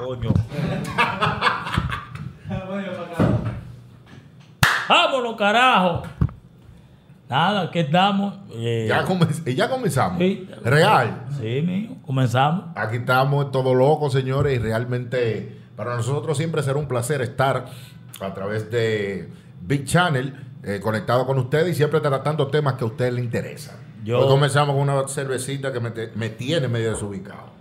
Coño. Vámonos, carajo. Nada, aquí estamos. eh, Ya, ya comenzamos. Sí. Real. Sí, mijo, comenzamos. Aquí estamos todos locos, señores, y realmente para nosotros siempre será un placer estar a través de Big Channel, eh, conectado con ustedes y siempre tratando temas que a ustedes les interesan. Yo- Hoy comenzamos con una cervecita que me, te- me tiene medio desubicado.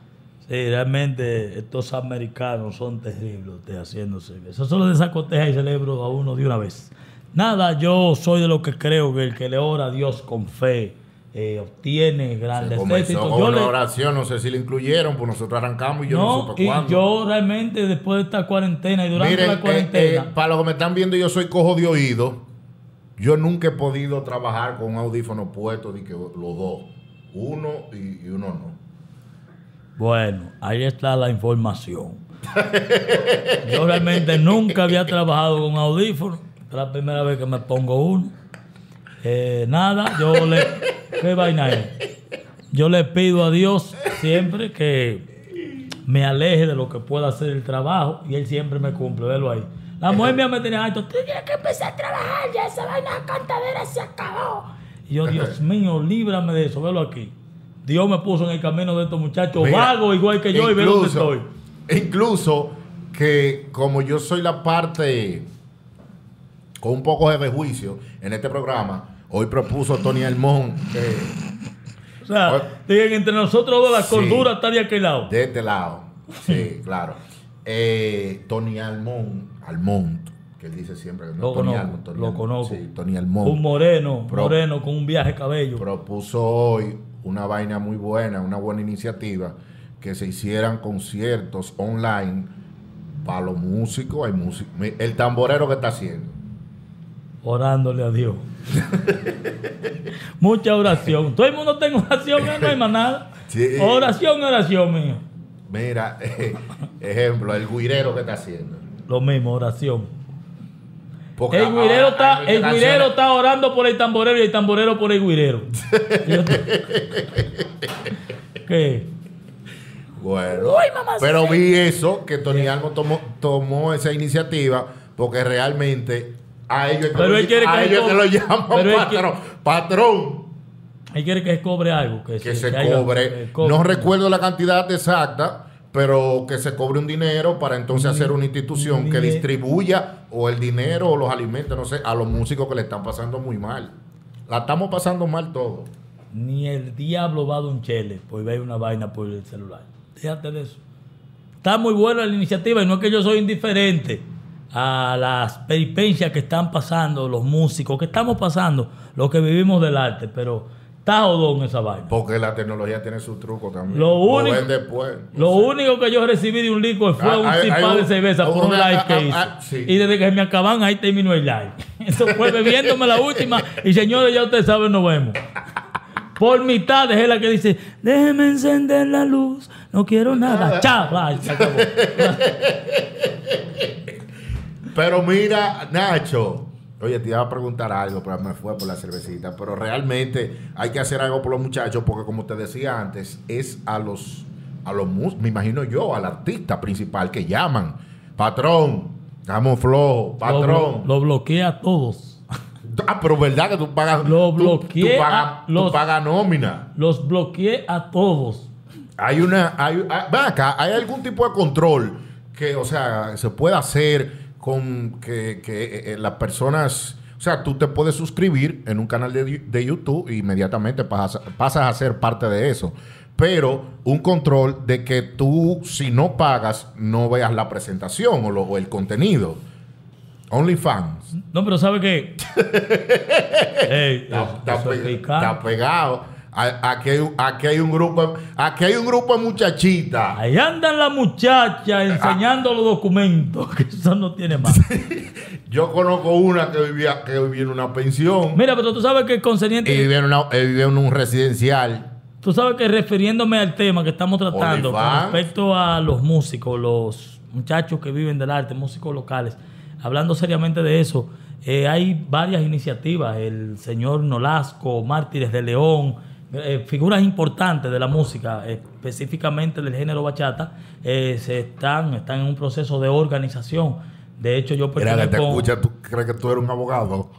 Sí, realmente estos americanos son terribles ustedes haciéndose. Eso solo desacoteja el cerebro a uno de una vez. Nada, yo soy de los que creo que el que le ora a Dios con fe eh, obtiene grandes éxitos. Yo una le- oración, no sé si la incluyeron, pues nosotros arrancamos y yo no, no, supe y cuándo. yo realmente después de esta cuarentena y durante Miren, la eh, cuarentena, eh, para los que me están viendo, yo soy cojo de oído. Yo nunca he podido trabajar con un audífono puesto de que los dos. Uno y, y uno no. Bueno, ahí está la información. yo realmente nunca había trabajado con audífonos. Es la primera vez que me pongo uno. Eh, nada, yo le. ¿Qué vaina es? Yo le pido a Dios siempre que me aleje de lo que pueda hacer el trabajo y Él siempre me cumple. Velo ahí. La mujer mía me tenía alto. Tú tienes que empezar a trabajar, ya esa vaina de cantadera se acabó. Y yo, Dios mío, líbrame de eso. Velo aquí. Dios me puso en el camino de estos muchachos Mira, vagos igual que yo y ve dónde estoy. Incluso que como yo soy la parte con un poco de juicio en este programa, hoy propuso Tony Almón eh, O sea, digan, entre nosotros dos la Sí. cordura está de aquel lado. de este lado. Sí, claro. Eh, Tony Almón, Almont, que él dice siempre que no Lo Tony conozco, Almont, Tony lo conozco. Sí, Tony Un Almont. moreno, Pro- moreno con un viaje de cabello. propuso hoy una vaina muy buena, una buena iniciativa, que se hicieran conciertos online para los músicos. Hay músicos. El tamborero que está haciendo. orándole a Dios. Mucha oración. Todo el mundo tiene oración, no hay más nada. Sí. Oración, oración, mío. Mira, ejemplo, el guirero que está haciendo. Lo mismo, oración. Porque El guirero está, el guirero está orando por el tamborero y el tamborero por el guirero. Te- ¿Qué? Bueno, pero vi eso, que Tony Almo tomó, tomó esa iniciativa, porque realmente a ellos, Pero él quiere a que ellos que lo llaman pero él patrón. Patrón. Él quiere que se cobre algo. Que, que se haya- cobre, que cobre. no recuerdo la cantidad exacta, pero que se cobre un dinero para entonces hacer una institución que distribuya o el dinero o los alimentos, no sé, a los músicos que le están pasando muy mal. La estamos pasando mal todos. Ni el diablo va de un chele por ver una vaina por el celular. Déjate de eso. Está muy buena la iniciativa y no es que yo soy indiferente a las peripencias que están pasando los músicos, que estamos pasando, los que vivimos del arte, pero está jodón esa vaina. Porque la tecnología tiene su truco también. Lo único- ven después. Lo único que yo recibí de un licor fue Ah, un hay- de un- cerveza por un live que ah, hice. ah, sí. Y desde que me acaban, ahí terminó el live. Eso fue bebiéndome la última. Y señores, ya ustedes saben, nos vemos. Por mitad es la que dice, déjeme encender la luz, no quiero nada. Chao. Ay, se acabó. Pero mira, Nacho. Oye, te iba a preguntar algo, pero me fue por la cervecita. Pero realmente hay que hacer algo por los muchachos, porque como te decía antes, es a los, a los me imagino yo, al artista principal que llaman. Patrón, estamos flojos, Lo, patrón. lo bloquea a todos. ah, pero verdad que tú pagas. Lo bloqueé Tú, pagas, tú los- pagas nómina. Los bloqueé a todos. Hay una, hay, hay- ven acá, hay algún tipo de control que, o sea, se puede hacer con que, que, eh, eh, las personas, o sea, tú te puedes suscribir en un canal de, de YouTube e inmediatamente pasas, pasas a ser parte de eso. Pero un control de que tú, si no pagas, no veas la presentación o, lo- o el contenido. OnlyFans. No, pero ¿sabe qué? Ey, está pegado. Aquí hay, un- aquí hay un grupo, aquí hay un grupo de muchachitas. Ahí andan las muchachas enseñando los documentos, que eso no tiene más. Yo conozco una que vivía, que vivía en una pensión Mira, pero tú sabes que y consciente, vivía en, una- vivía en un residencial. tú sabes que refiriéndome al tema que estamos tratando con respecto a los músicos, los muchachos que viven del arte, músicos locales, hablando seriamente de eso, eh, hay varias iniciativas. El señor Nolasco, Mártires de León, eh, figuras importantes de la música, específicamente del género bachata, eh, se están, están en un proceso de organización. De hecho, yo Mira, que te escucha, tú crees que tú eres un abogado.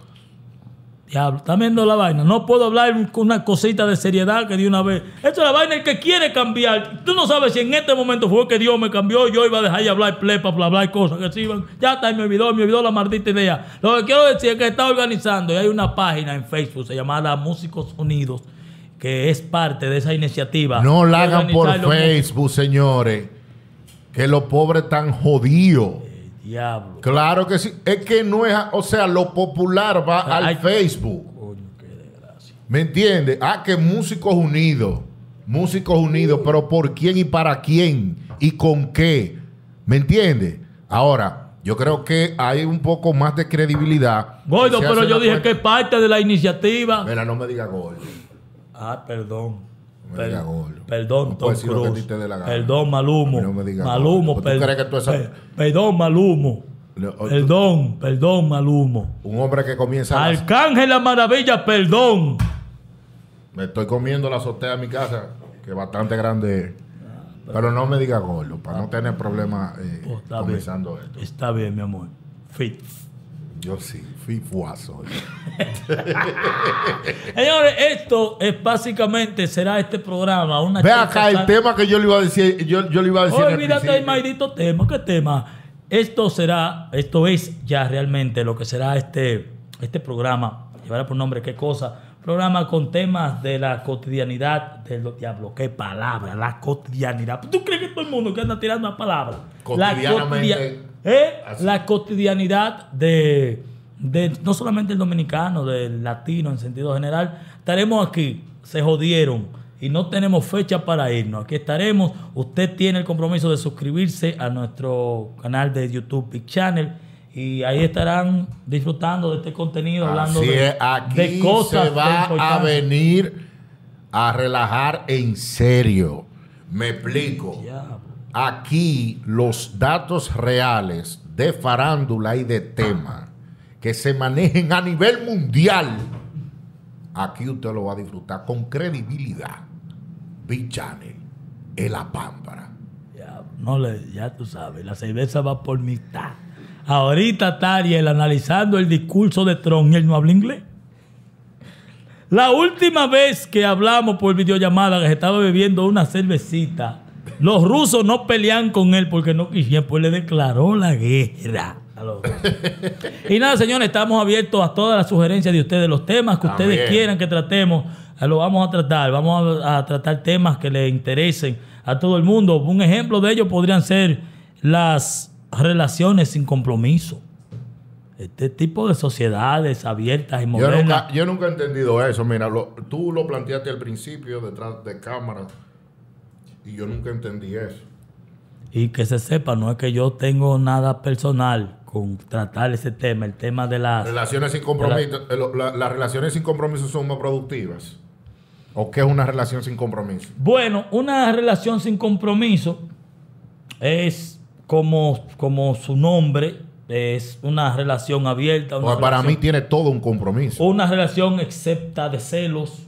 Diablo, está viendo la vaina. No puedo hablar con una cosita de seriedad que de una vez. Esto es la vaina el que quiere cambiar. Tú no sabes si en este momento fue que Dios me cambió. Yo iba a dejar de hablar plepa, para hablar cosas que se iban. Ya está, y me olvidó, me olvidó la maldita idea. Lo que quiero decir es que está organizando y hay una página en Facebook, se llama Músicos Unidos, que es parte de esa iniciativa. No la hagan por Facebook, señores. Que los pobres están jodidos. músicos. Diablo. Claro que sí. Es que no es, o sea, lo popular va sea, al hay- Facebook. Coño, qué desgracia. ¿Me entiendes? Ah, que músicos unidos. Músicos unidos, pero ¿por quién y para quién? ¿Y con qué? ¿Me entiendes? Ahora, yo creo que hay un poco más de credibilidad. Gordo, pero yo dije que es parte de la iniciativa. Mira, no me diga gordo. Ah, perdón. No me diga gordo. Perdón, No Tom gana. Perdón, Malumo. No me Malumo, gordo. ¿Tú per- crees que tú esa- per- Perdón, Malumo. Perdón, perdón, Malumo. Un hombre que comienza a Arcángel la maravilla, perdón. Me estoy comiendo la azotea de mi casa, que es bastante grande. es. Pero no me diga gordo, para no tener problemas eh, Oh, está bien. comenzando esto. Está bien, mi amor. Fit. Yo sí, fifuazo. Señores, esto es básicamente será este programa. Una Ve acá el tema que yo le iba a decir. Yo, yo le iba a decir. el Olvídate principio. maldito tema. ¿Qué tema? Esto será, esto es ya realmente lo que será este, este programa. Llevará por nombre qué cosa. Programa con temas de la cotidianidad de los diablos. Qué palabra, la cotidianidad. ¿Tú crees que todo el mundo que anda tirando una palabra? La, Cotidianamente, ¿eh? la cotidianidad de, de no solamente el dominicano, del latino en sentido general. Estaremos aquí, se jodieron y no tenemos fecha para irnos. Aquí estaremos. Usted tiene el compromiso de suscribirse a nuestro canal de YouTube Big Channel y ahí estarán disfrutando de este contenido, hablando Así de, es, aquí de cosas se va a venir a relajar en serio. Me explico. Aquí los datos reales de farándula y de tema que se manejen a nivel mundial, aquí usted lo va a disfrutar con credibilidad. Big Channel, en la pámpara. Ya, no le, ya tú sabes, la cerveza va por mitad. Ahorita está Ariel analizando el discurso de Trump y él no habla inglés. La última vez que hablamos por videollamada que se estaba bebiendo una cervecita, los rusos no pelean con él porque no quisieron, pues le declaró la guerra. a los rusos. y nada, señores, estamos abiertos a todas las sugerencias de ustedes, los temas que ustedes quieran que tratemos, eh, lo vamos a tratar. Vamos a, a tratar temas que le interesen a todo el mundo. Un ejemplo de ello podrían ser las relaciones sin compromiso. Este tipo de sociedades abiertas y Yo modernas. nunca, yo nunca he entendido eso. Mira, lo- tú lo planteaste al principio detrás de cámara y yo nunca entendí eso. Y que se sepa, no es que yo tengo nada personal con tratar ese tema, el tema de las... Relaciones sin compromiso. eh, la- las relaciones sin compromiso son más productivas. ¿O qué es una relación sin compromiso? Bueno, una relación sin compromiso es como, como su nombre, es una relación abierta. Una para mí tiene todo un compromiso. Una relación excepta de celos,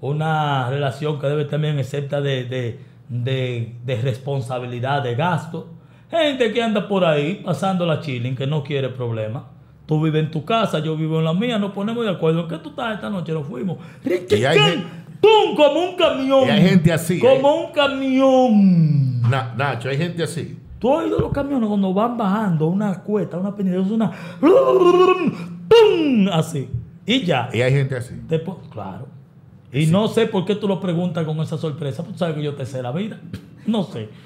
una relación que debe también excepta de, de, de, de responsabilidad, de gasto. Gente que anda por ahí pasando la chilling, que no quiere problemas. Tú vives en tu casa, yo vivo en la mía, nos ponemos de acuerdo. ¿En qué tú estás esta noche? Nos fuimos. Y. Como un camión. Y hay gente así, Como un camión. Na- Nacho, hay gente así. Tú has oído los camiones cuando van bajando una cuesta, una pendiente, una. Así. Y ya. Y hay gente así. Después, claro. Y no sé por qué tú lo preguntas con esa sorpresa. Tú sabes que yo te sé la vida. No sé.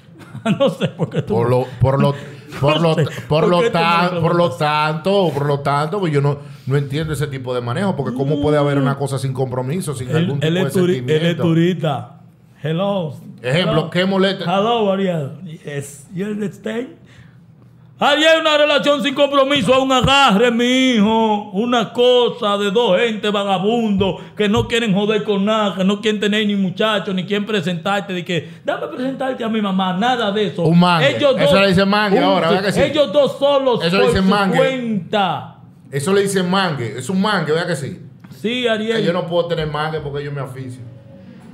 No sé por qué tú. Por lo, por lo, por lo, sé. por ¿Por lo, tan- por tanto, por lo tanto, pues yo no, no entiendo ese tipo de manejo, porque cómo puede haber una cosa sin compromiso, sin él, algún tipo él de turi- él es sentimiento. turista. Hello. Ejemplo, Hello. ¿qué molesta? Hello, Ariel. Yes. You understand? Ahí hay una relación sin compromiso, a un agarre, mi hijo. Una cosa de dos gente vagabundos que no quieren joder con nada, que no quieren tener ni muchachos, ni quieren presentarte. De que, dame presentarte a mi mamá, nada de eso. Un mangue. Eso le dicen mangue ahora, ¿verdad que sí? Ellos dos solos Eso por le dicen su mangue. cuenta. Eso le dicen mangue, es un mangue, ¿verdad que sí? Sí, Ariel. Yo no puedo tener mangue porque yo me aficio.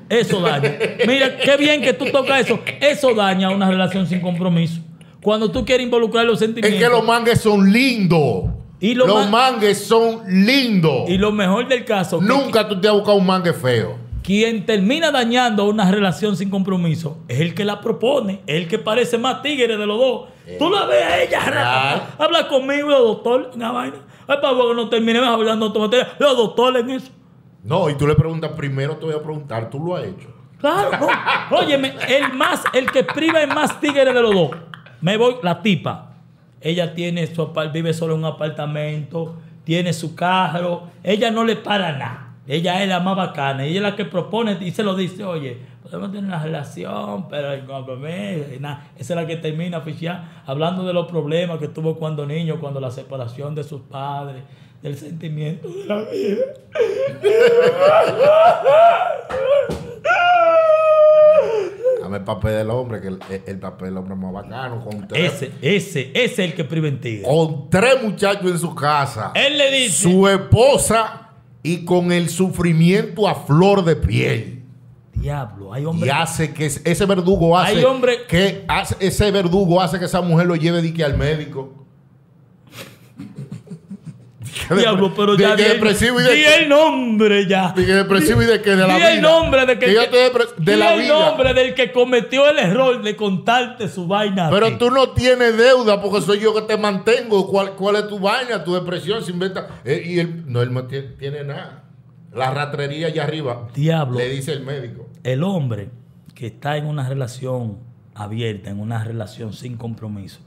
Eso daña. Mira, qué bien que tú tocas eso. Eso daña una relación sin compromiso. Cuando tú quieres involucrar los Es sentimientos. que los mangues son lindos. Y los ma- mangues son lindos. Y lo mejor del caso, Nunca tú te has buscado un mangue feo. quien termina dañando una relación sin compromiso es el que la propone, es el que parece más tigre de los dos. Tú la ves a ella, Claro. habla conmigo, doctor, una vaina. Ay, para que no terminemos hablando automáticamente. Yo, doctor, en eso. No, y tú le preguntas, primero te voy a preguntar, ¿tú lo has hecho? Claro, no. Óyeme, el más, el que priva es más tigre de los dos. Me voy, la tipa. Ella tiene su vive solo en un apartamento, tiene su carro, ella no le para nada. Ella es la más bacana, ella es la que propone y se lo dice, oye, podemos tener una relación, pero el compromiso, nada. Esa es la que termina oficial hablando de los problemas que tuvo cuando niño, cuando la separación de sus padres, del sentimiento de la vida. Dame el papel del hombre, que el, el papel del hombre es más bacano. Con tres, Ese, ese, ese es el que priva en tigre. con tres muchachos en su casa. Él le dice. Su esposa y con el sufrimiento a flor de piel. Diablo, hay Y hombres. hace que es- ese verdugo hace Hay hombre- que hace- ese verdugo hace que esa mujer lo lleve dique al médico. Diablo, pero ya. di depresivo y de di el nombre ya. De que depresivo y de que de la Di vida. el nombre de que. De di la el nombre del que cometió el error de contarte su vaina. Pero tú no tienes deuda porque soy yo que te mantengo. ¿Cuál, cuál es tu vaina? Tu depresión se inventa. Eh, y él no, él no tiene, tiene nada. La ratrería allá arriba. Diablo. Le dice el médico. El hombre que está en una relación abierta, en una relación sin compromiso,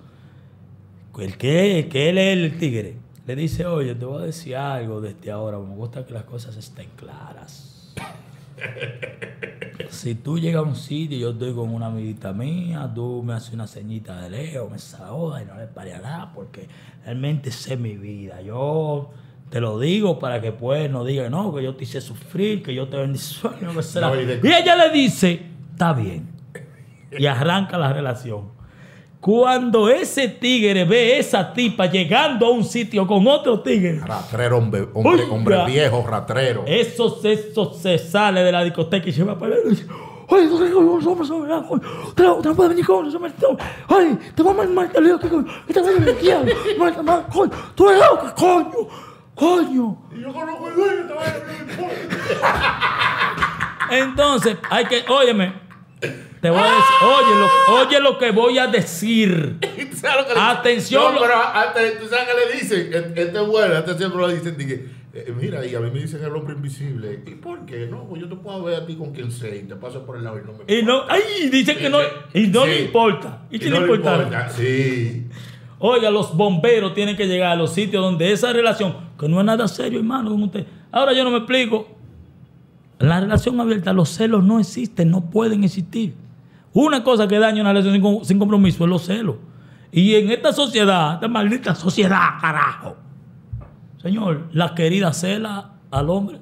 el que, que él es el tigre, le dice, oye, te voy a decir algo desde ahora, me gusta que las cosas estén claras. si tú llegas a un sitio y yo estoy con una amiguita mía, tú me haces una ceñita de lejos, me saludas y no le pare a nada, porque realmente sé mi vida. Yo te lo digo para que pues no diga, no, que yo te hice sufrir, que yo te bendiciono, que será. No, y de- y ella le dice, está bien. Y arranca la relación. Cuando ese tigre ve esa tipa llegando a un sitio con otro tigre, Ratrero, hombre, hombre, hombre viejo, ratrero. eso, se- eso se sale de la discoteca y se va para allá y dice, Oye. Te no puedes venir con eso, maldito. Ay, te va a mandar el lío que te voy a coño. Tú eres loco, coño. Coño. Y yo conozco el dueño, te voy a Entonces, hay que, óyeme, te voy a decir, oye lo, oye lo que voy a decir. ¿Tú sabes lo que le- Atención, No, pero antes, tú sabes que le dicen, E- este es bueno, este siempre lo dicen, dije, eh, mira, y a mí me dicen el hombre invisible. ¿Y por qué? No, pues yo te puedo ver a ti con quien sea y te paso por el lado y no me Y no, ay, dice que no, y no le Sí. importa. ¿Y, qué no le le importa? importa, Sí. Oiga, los bomberos tienen que llegar a los sitios donde esa relación, que no es nada serio, hermano, con usted. Ahora yo no me explico. La relación abierta, los celos no existen, no pueden existir. Una cosa que daña una relación sin, sin compromiso es los celos. Y en esta sociedad, esta maldita sociedad, carajo. Señor, la querida cela al hombre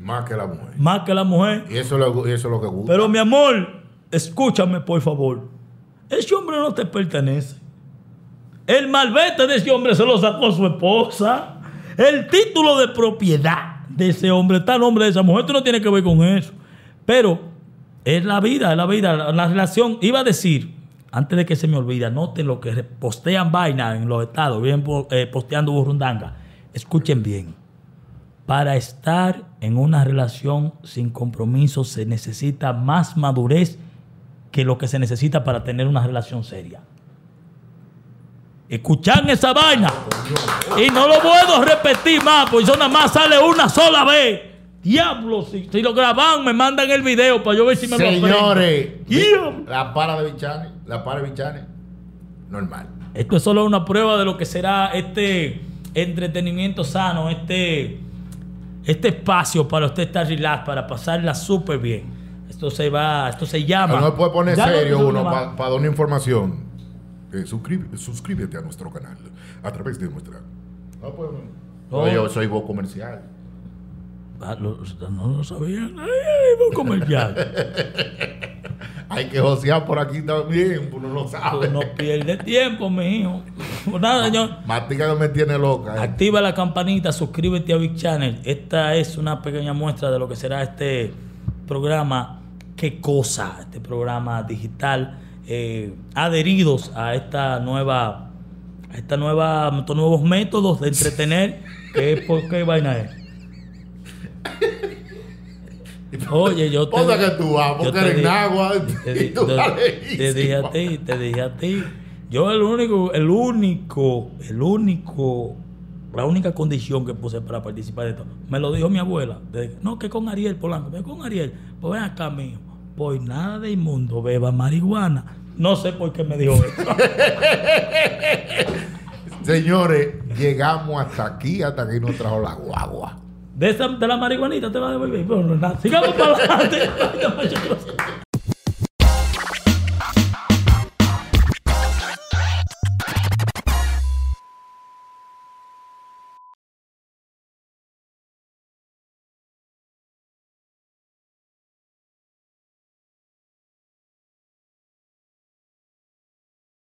Más que la mujer. más que la mujer. Y eso, es lo- y eso es lo que gusta. Pero mi amor, escúchame por favor. Ese hombre no te pertenece. El malvete de ese hombre se lo sacó su esposa. El título de propiedad de ese hombre está a nombre de esa mujer. Tú no tienes que ver con eso. Pero es la vida, es la vida. La, la relación, iba a decir, antes de que se me olvide, noten lo que postean vaina en los estados, po- eh, posteando burrundanga. Escuchen bien. Para estar en una relación sin compromiso se necesita más madurez que lo que se necesita para tener una relación seria. Escuchan esa vaina. Y no lo puedo repetir más, porque eso nada más sale una sola vez. Diablo, si, si lo graban, me mandan el video para yo ver si me lo aprendo. Señores, la para de Bichane, la para de Bichane, normal. Esto es solo una prueba de lo que será este entretenimiento sano, este, este espacio para usted estar relax, para pasarla súper bien. Esto se va, esto se llama. No puede poner Ya serio no- uno no- para dar una información. Eh, suscríbete a nuestro canal a través de nuestra. No, pues, no, yo soy voz comercial. Ah, lo- no lo sabían. Ay, ay, voy a comercial. Hay que josear por aquí también, uno no sabe. No pierdes tiempo, mi hijo. Pues nada, señor. Matica no me tiene loca. eh. Activa la campanita, suscríbete a Big Channel. Esta es una pequeña muestra de lo que será este programa Qué Cosa, este programa digital, eh, adheridos a esta nueva, a esta nueva, estos nuevos métodos de entretener, que es por qué vaina es. Oye, yo te, ¿Dónde que tú vas? Porque eres di- nagua. te y di- tú te- vas te dije a ti, te dije a ti. Yo el único, el único, el único, la única condición que puse para participar de esto, me lo dijo mi abuela. de- no, que con Ariel Polanco, que con Ariel, pues ven acá mío, por nada del mundo beba marihuana. No sé por qué me dijo eso. Señores, llegamos hasta aquí, hasta aquí nos trajo la guagua. De, esa, de la marihuanita te va a devolver. Bueno, nada, sigamos para adelante.